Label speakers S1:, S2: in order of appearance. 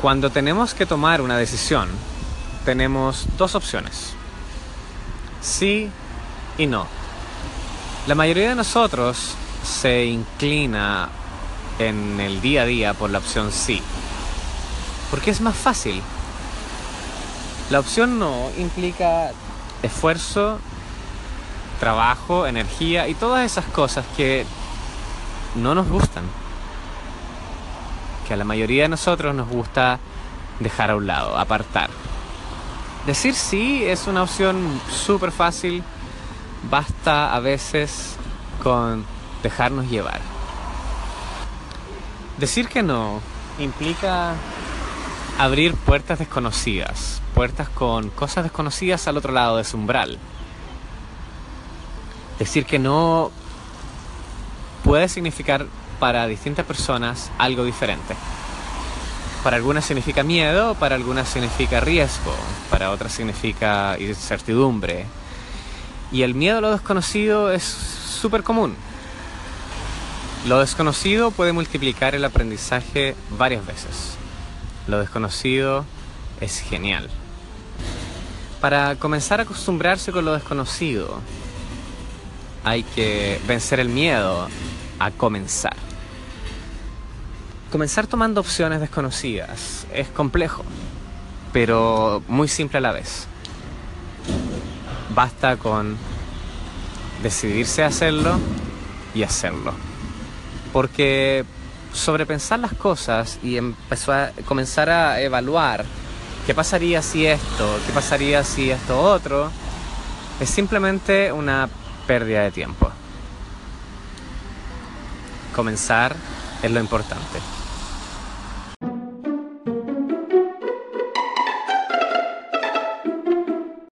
S1: Cuando tenemos que tomar una decisión, tenemos dos opciones. Sí y no. La mayoría de nosotros se inclina en el día a día por la opción sí. Porque es más fácil. La opción no implica esfuerzo, trabajo, energía y todas esas cosas que no nos gustan que la mayoría de nosotros nos gusta dejar a un lado, apartar. Decir sí es una opción súper fácil, basta a veces con dejarnos llevar. Decir que no implica abrir puertas desconocidas, puertas con cosas desconocidas al otro lado de su umbral. Decir que no puede significar para distintas personas algo diferente. Para algunas significa miedo, para algunas significa riesgo, para otras significa incertidumbre. Y el miedo a lo desconocido es súper común. Lo desconocido puede multiplicar el aprendizaje varias veces. Lo desconocido es genial. Para comenzar a acostumbrarse con lo desconocido, hay que vencer el miedo a comenzar. Comenzar tomando opciones desconocidas es complejo, pero muy simple a la vez. Basta con decidirse a hacerlo y hacerlo. Porque sobrepensar las cosas y empezar a, comenzar a evaluar qué pasaría si esto, qué pasaría si esto otro, es simplemente una pérdida de tiempo. Comenzar es lo importante.